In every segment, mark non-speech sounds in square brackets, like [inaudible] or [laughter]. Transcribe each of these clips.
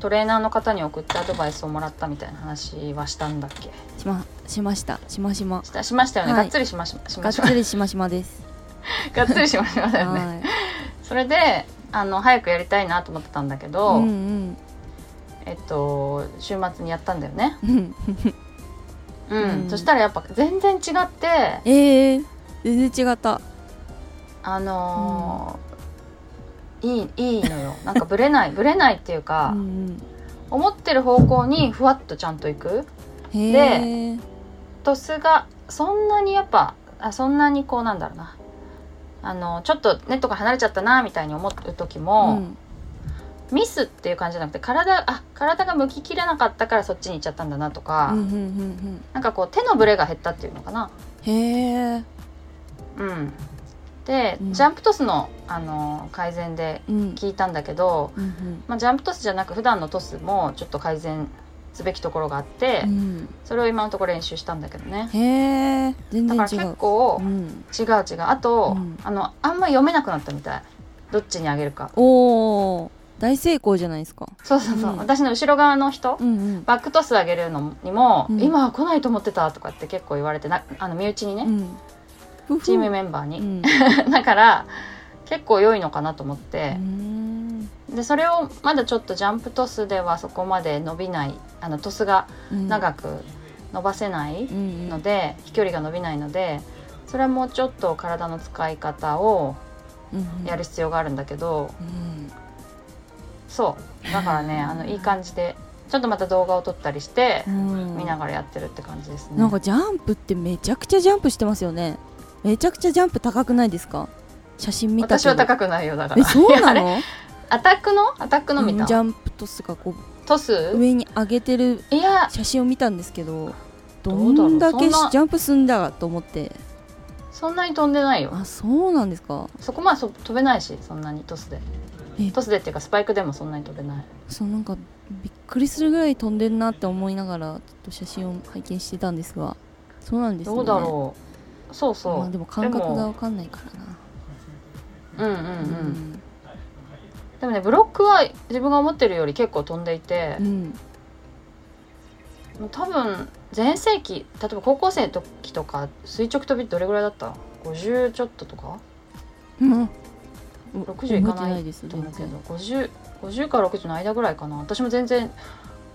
トレーナーの方に送ってアドバイスをもらったみたいな話はしたんだっけ？しましました。しましま。したしましたよね、はい。がっつりしまししがっま。しまつりしましまです。[laughs] がっつりしましまだよね、はい。それであの早くやりたいなと思ってたんだけど、うんうん。えっと週末にやったんだよね、うん。うん。うん。そしたらやっぱ全然違ってえー、全然違った。あのーいいいいのよ。[laughs] なんかブレないブレないっていうか、うん思ってる方向にふわっとちゃんといく。うん、へえトスがそんなにやっぱあそんなにこうなんだろうな。あのちょっとネットが離れちゃったなみたいに思う時も、ん。ミスっていう感じじゃなくて体あ体が向ききれなかったからそっちに行っちゃったんだなとか、うんうんうんなんかこう手のブレが減ったっていうのかな。うんへえうん、で、うん。ジャンプトスのあの改善でうん。聞いたんだけど、うんまあ、ジャンプトスじゃなく普段のトスもちょっと改善すべきところがあって、うん。それを今のところ練習したんだけどね。へえ全だから結構うん、違う違う。あと、うん。あのあんま読めなくなったみたい。どっちにあげるか。おお大成功じゃないですか。そうそうそう、うん。私の後ろ側の人、うんうん。バックトスあげるのにも、うん。今は来ないと思ってたとかって結構言われてなあの身内にね、チームメンバーに、うん。[laughs] だから結構良いのかなと思っうて、ん。でそれをまだちょっとジャンプトスではそこまで伸びないあのトスが長く伸ばせないうんので、飛距離が伸びないのでそれはもうちょっと体の使い方をやる必要があるんだけど、うん。そう。だからねあのいい感じでちょっとまた動画を撮ったりしてうん。見ながらやってるって感じですね。なんかジャンプってめちゃくちゃジャンプしてますよねめちゃくちゃジャンプ高くないですか？写真見た私は高くないよだから。えそうなの？[laughs] アタックの？アタックの見た、うんジャンプトスがこうトス？上に上げてる写真を見たんですけどどんだけジャンプすんだと思って。そんなに飛んでないよ。あそうなんですか？そこまでそ飛べないしそんなにトスで。え。トスでっていうかスパイクでもそんなに飛べない。そうなんかびっくりするぐらい飛んでるなって思いながらちょっと写真を拝見してたんですが。そうなんですね。どうだろうそうそう、まあでも感覚が分かんないからな。うんうんうん、でもねブロックは自分が思ってるより結構飛んでいて。う、ん。多分全盛期例えば高校生の時とか垂直飛びどれぐらいだった？50ちょっととか？うん。60いかないと思うけ全ど 50, 50から60の間ぐらいかな。私も全然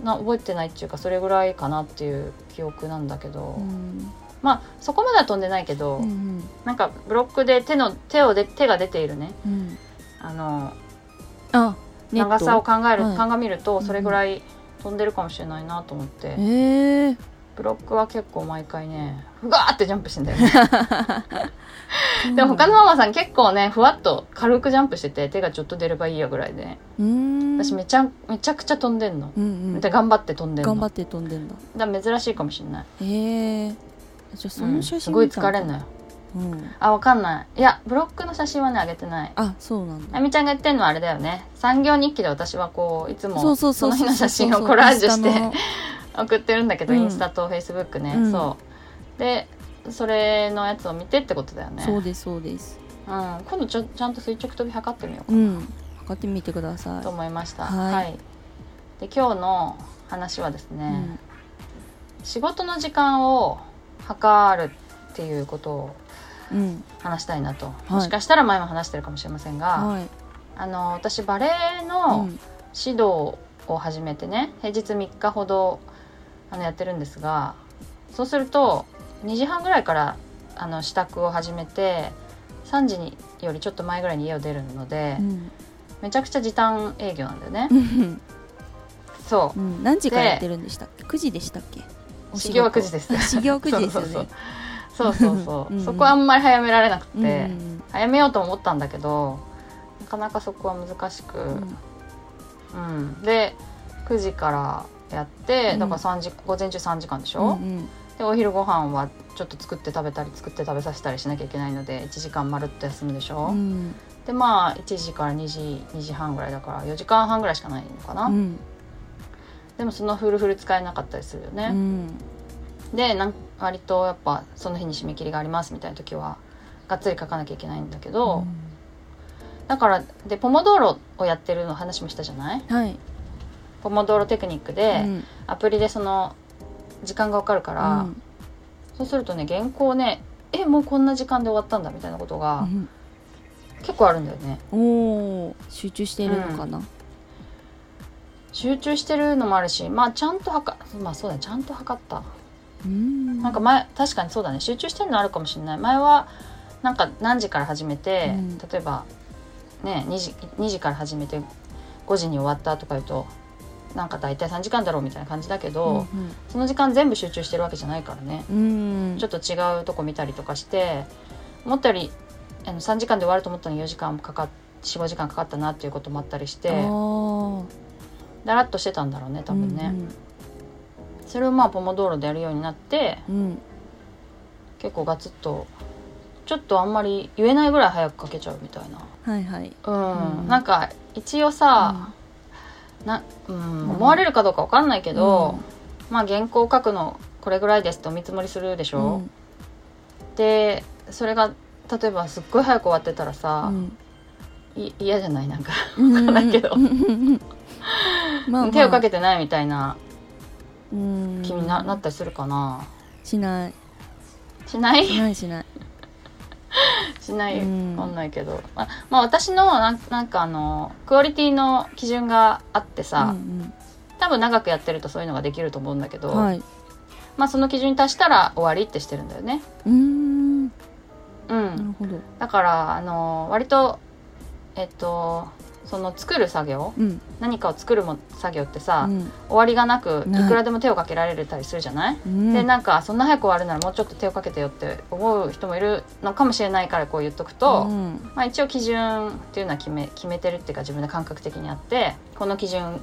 な覚えてないっていうかそれぐらいかなっていう記憶なんだけど、うんまあそこまでは飛んでないけど、うんなんかブロックで手の手をで手が出ているね。うん。あのあ長さを考える、はい。鑑みるとそれぐらい飛んでるかもしれないなと思って、ええ。ブロックは結構毎回ねふわーってジャンプしてんだよね。[laughs] [laughs] でも他のママさん結構ねふわっと軽くジャンプしてて手がちょっと出ればいいやぐらいで。うん。私めちゃめちゃくちゃ飛んでんの、うんうん。で頑張って飛んでんの。頑張って飛んでんだ。だ珍しいかもしれない、へえじゃあそうんの写真すごい疲れんのようん。あわかんない。いやブロックの写真はねあげてない。あそうなんだ。あみちゃんが言ってんのはあれだよね。産業日記で私はこういつもそうそうそうの日の写真をコラージュして送ってるんだけど、うん。インスタとフェイスブックね、うん。そう。でそれのやつを見てってことだよね。そうですそうです。うん、今度ちょちゃんと垂直跳び測ってみようかうん。測ってみてくださとい思いました、はい。で今日の話はですね、うん。仕事の時間を測るっていうことをうん。話したいなと、い。もしかしたら前も話してるかもしれませんが、はい。あの私バレエうのん。指導を始めてね平日3日ほどあのやってるんですがそうすると2時半ぐらいからあの支度を始めて3時によりちょっと前ぐらいに家を出るので、うん。めちゃくちゃ時短営業なんだよね。うん。そう。うん。何時からやってるんでしたっけ？9時でしたっけ？お仕事。始業は9時ですあ始業9時ですよそうねそう。そうそうそう。うんうんそこはあんまり早められなくて、うんうん早めようと思ったんだけどなかなかそこは難しく、うん。うん。で9時からやってうん。だから3時午前中3時間でしょ、うんうん。ででお昼ご飯はちょっと作って食べたり作って食べさせたりしなきゃいけないので1時間まるっと休むでしょ、うん。でまあ1時から2時2時半ぐらいだから4時間半ぐらいしかないのかな、うんでもそのフルフル使えなかったりするようね、ん。でなん割とやっぱその日に締め切りがありますみたいな時はがっつり書かなきゃいけないんだけど、だからでポモドーロをやってるの話もしたじゃない？はい。ポモドーロテクニックで、うん。アプリでその時間が分かるから、そうするとね原稿ねえもうこんな時間で終わったんだみたいなことうがん。結構あるんだよね。おお集中してるのかな？集中してるのもあるしまあちゃんと測まあそうだねちゃんと測った。うん。なんか前確かにそうだね。集中してるのあるかもしれない。前はなんか何時から始めて、うん。例えばね2時 ,2 時から始めて5時に終わったとか言うとなんか大体3時間だろうみたいな感じだけど、その時間全部集中してるわけじゃないからね、うん。ちょっと違うとこ見たりとかして思ったよりあの3時間で終わると思ったのに4時間かかっ45時間かかったなっていうこともあったりしてだらっとしてたんだろうね多分ね、それをまあポモドーロでやるようになってうん。うん結構ガツッとちょっとあんまり言えないぐらい早く書けちゃうみたいな。はいはい。うん、うん。なんか一応さ、なうん、うん思われるかどうかわかんないけど、まあ原稿書くのこれぐらいですってお見積もりするでしょ、でそれが例えばすっごい早く終わってたらさ、い嫌じゃない？なんか。うん。わかんないけど。うんうんうんまあまあ [laughs] 手をかけてないみたいなうん。気にな,、なったりするかな。しない。しない？しないしない。[laughs] しない、うん。わかんないけど、まあ、まあ私のなんなんかあのクオリティの基準があってさ、うん多分長くやってるとそういうのができると思うんだけど、うんはい。まあその基準に達したら終わりってしてるんだよね。うーん。なうん、るほど。だからあの割とえっとその作る作業うん。何かを作るも作業ってさ、うん。終わりがなくい。くらでも手をかけられたりするじゃない、うん。でなんかそんな早く終わるならもうちょっと手をかけてよって思う人もいるのかもしれないからこう言っとくと、うん。まあ、一応基準っていうのは決め決めてるっていうか自分で感覚的にあってこの基準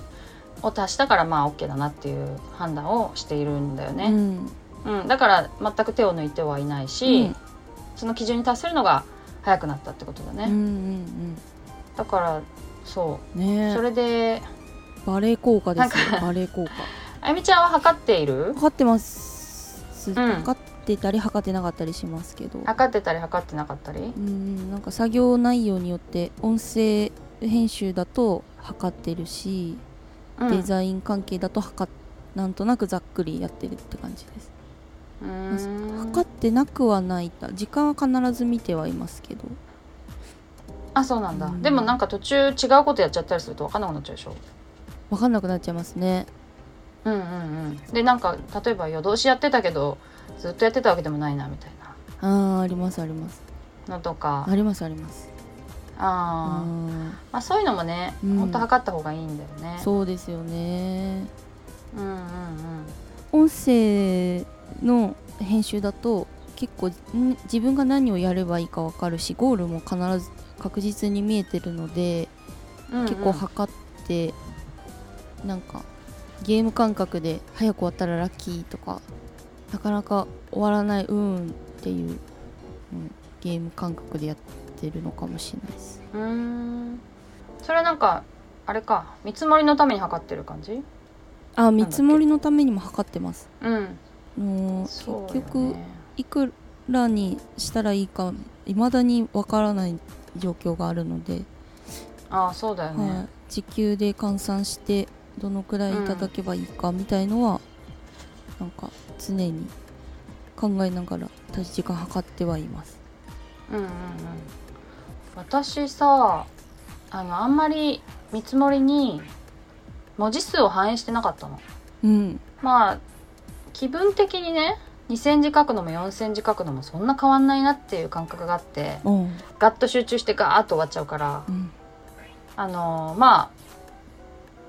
を達したからまあ OK だなっていう判断をしているんだようね、ん。うん。だから全く手を抜いてはいないし、うん。その基準に達するのが早くなったってことだね、うんうん。だからそう。んねうそれでバレエ効果ですよ。[laughs] バレエ効果。あゆみちゃんは測っている？測ってます。ん。測ってたり測ってなかったりしますけど。測ってたり測ってなかったり？うんなんか作業内容によって音声編集だと測ってるし、うん。デザイン関係だと測っなんとなくざっくりやってるって感じです。うーん。測ってなくはない時間は必ず見てはいますけどあそうなんだ、うん。でもなんか途中違うことやっちゃったりすると分かんなくなっちゃうでしょ？分かんなくなっちゃいますね。うんうんうん。でなんか例えば夜通しやってたけどずっとやってたわけでもないなみたいあーありますあります。なのとか。ありますあります。あー、うん。まあそういうのもね、うん。ほんと測った方がいいんだよね。そうですよね。うんうんうん。音声の編集だと結構ん自分が何をやればいいか分かるしゴールも必ず確実に見えてるので、うんうん。結構測ってなんかゲーム感覚で早く終わったらラッキーとかなかなか終わらないうんっていう、うん、ゲーム感覚でやってるのかもしれないです。うーん。それなんかあれか見積もりのために測ってる感じ？あ見積もりのためにも測ってます。うん。もうね。結局いくらにしたらいいか未だにわからない状況があるので、ああそうだよね、はい、時給で換算してどのくらいいただけばいいかみたいのは、なんか常に考えながら時間計ってはいます。うんうんうん。私さあのあんまり見積もりに文字数を反映してなかったの。うん、まあ気分的にね2,000字書くのも4,000字書くのもそんな変わんないなっていう感覚があってうん、ガッと集中してガーッと終わっちゃうからうん、あのま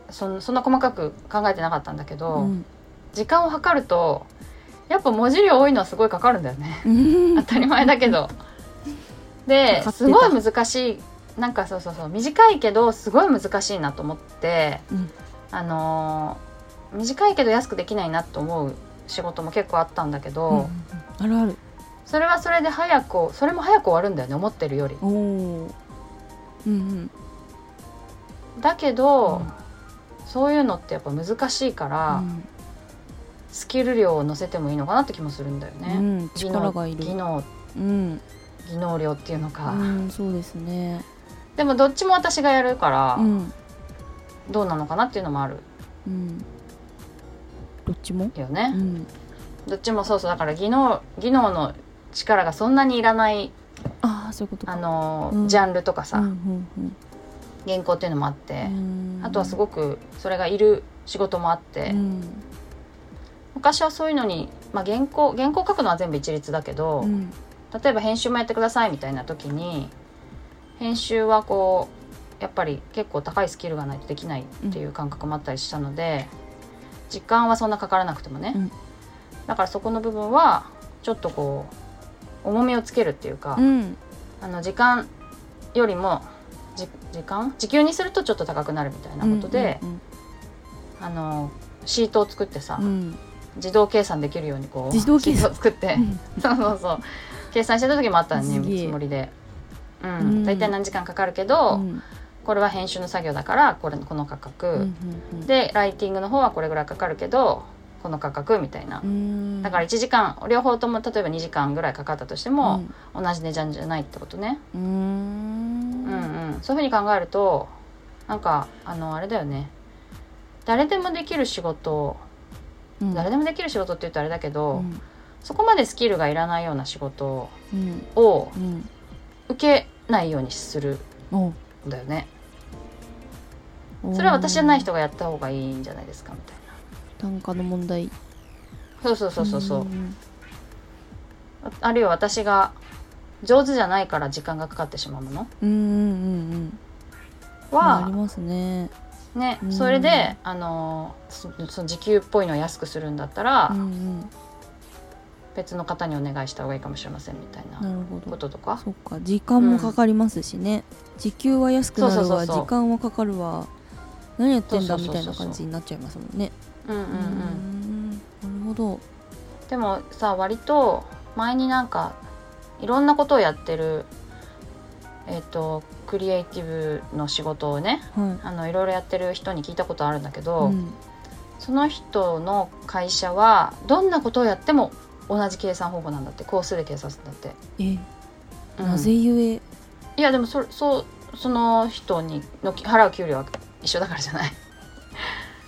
あそんそんな細かく考えてなかったんだけど、うん、時間を計るとやっぱ文字量多いのはすごいかかるんだよね。うん。当たり前だけど。ですごい難しいなんかそうそうそう短いけどすごい難しいなと思ってうん。あのー短いけど安くできないなと思う仕事も結構あったんだけど、うんうんうん。あるある。それはそれで早くそれも早く終わるんだよね思ってるより。おおうんだけうど、ん。そういうのってやっぱ難しいから、スキル量を乗せてもいいのかなって気もするんだよね、うん力がいる。技能うん。技能量っていうのか、うんそうですね。でもどっちも私がやるから、うん。どうなのかなっていうのもある。うんどっちも？よね、うん。どっちもそうそうだから技能技能の力がそんなにいらないああそういうことか。あの、うん。ジャンルとかさ、うんうん原稿っていうのもあって、うん。あとはすごくそれがいる仕事もあって、うん。昔はそういうのに、まあ、原稿原稿書くのは全部一律だけど、うん。例えば編集もやってくださいみたいな時に編集はこうやっぱり結構高いスキルがないとできないっていう感覚もあったりしたので、時間はそんなかからなくてもね、うん。だからそこの部分はちょっとこう重みをつけるっていうか、うん。あの時間よりもじ時間？時給にするとちょっと高くなるみたいなことで、うんあのシートを作ってさ、うん。自動計算できるようにこう自動計算？シートを作って、うん。そうそうそう。計算してた時もあったね積もりで。ううんん、大体何時間かかるけど、うんこれは編集の作業だからこれこの価格、うんうんでライティングの方はこれぐらいかかるけどこの価格みたいな、うん。だから1時間両方とも例えば2時間ぐらいかかったとしても、同じ値段じゃないってことね、うん。ううんうん。そういうふうに考えるとなんかあのあれだよね。誰でもできる仕事うん。誰でもできる仕事って言うとあれだけど、うん。そこまでスキルがいらないような仕事うん。をうん。受けないようにするおんだよねそれは私じゃない人がやった方がいいんじゃないですかみたいな。単価の問題。そうそうそうそうそう、んああるいは私が上手じゃないから時間がかかってしまうもの？うんうんうんうん。まありますね。ねうんそれであのそその時給っぽいのを安くするんだったら、うんうん。別の方にお願いした方がいいかもしれませんみたいななるほど。こととか？そっか。時間もかかりますしね、時給は安くなるわ。時間はかかるわ何やってんだみたいな感じになっちゃいますもんね。うんうんうんん。なるほど。でもさ割と前になんかいろんなことをやってるえっ、とクリエイティブの仕事をねはあのいろいろやってる人に聞いたことあるんだけい、ど、うん。その人の会社はどんなことをやっても同じ計算方法なんだって工数で計算するんだって、え、うん。なぜゆえ？いやでもそそうその人にの払う給料は一緒だからじゃない。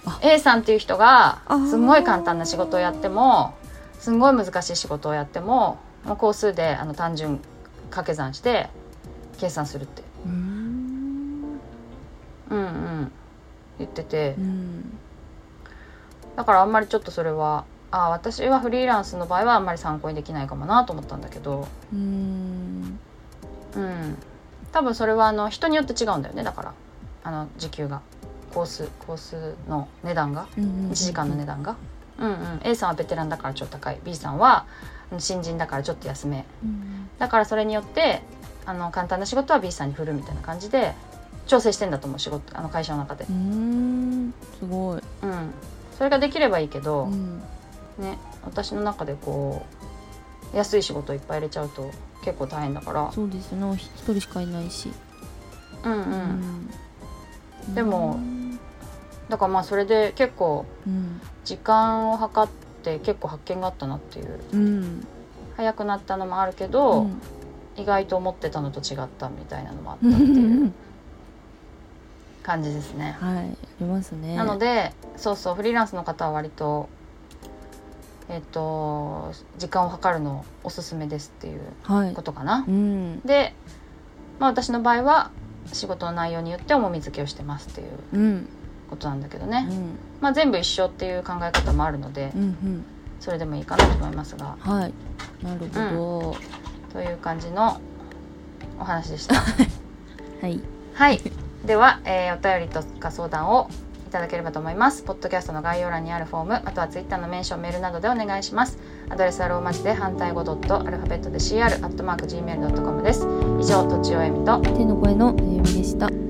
あ。A さんっていう人がすんごい簡単な仕事をやってもすんごい難しい仕事をやってももう工数であの単純掛け算して計算するって。うーん。うんうん。言ってて。うん。だからあんまりちょっとそれはあ私はフリーランスの場合はあんまり参考にできないかもなと思ったんだけど。うーん。うん。多分それはあの人によって違うんだよねだからあの時給がコースコースの値段が1時間の値段が、うんうん。A さんはベテランだからちょっと高い。B さんは新人だからちょっと安め。うんだからそれによってあの簡単な仕事は B さんに振るみたいな感じで調整してんだと思う仕事あの会社の中で。うーん。すごい、うん。それができればいいけど、うん。ね私の中でこう安い仕事をいっぱい入れちゃうと結構大変だから。そうですね。一人しかいないし、うんうん、うんでもだからまあそれで結構うん。時間を計って結構発見があったなっていう。うん。早くなったのもあるけうど、ん。意外と思ってたのと違ったみたいなのもあったうっていうん感じですね。はい。ありますね。なのでそうそうフリーランスの方は割とえっ、と時間を計るのおすすめですっていうはい。ことかな。うん。で、まあ、私の場合は仕事の内容によって重み付けをしてますっていううんことなんだけどね、うん。まあ、全部一緒っていう考え方もあるのでうんうん。それでもいいかなと思いますが。はい。なるほど、という感じのお話でした。[laughs] はい。はい。では、えーお便りとか相談をいただければと思います。ポッドキャストの概要欄にあるフォーム、あとはツイッターのメンション、メールなどでお願いします。アドレスはローマ字で反対語ドットアルファベットで CR アットマーク Gmail.com です。以上、とちおえみと手の声のあゆみでした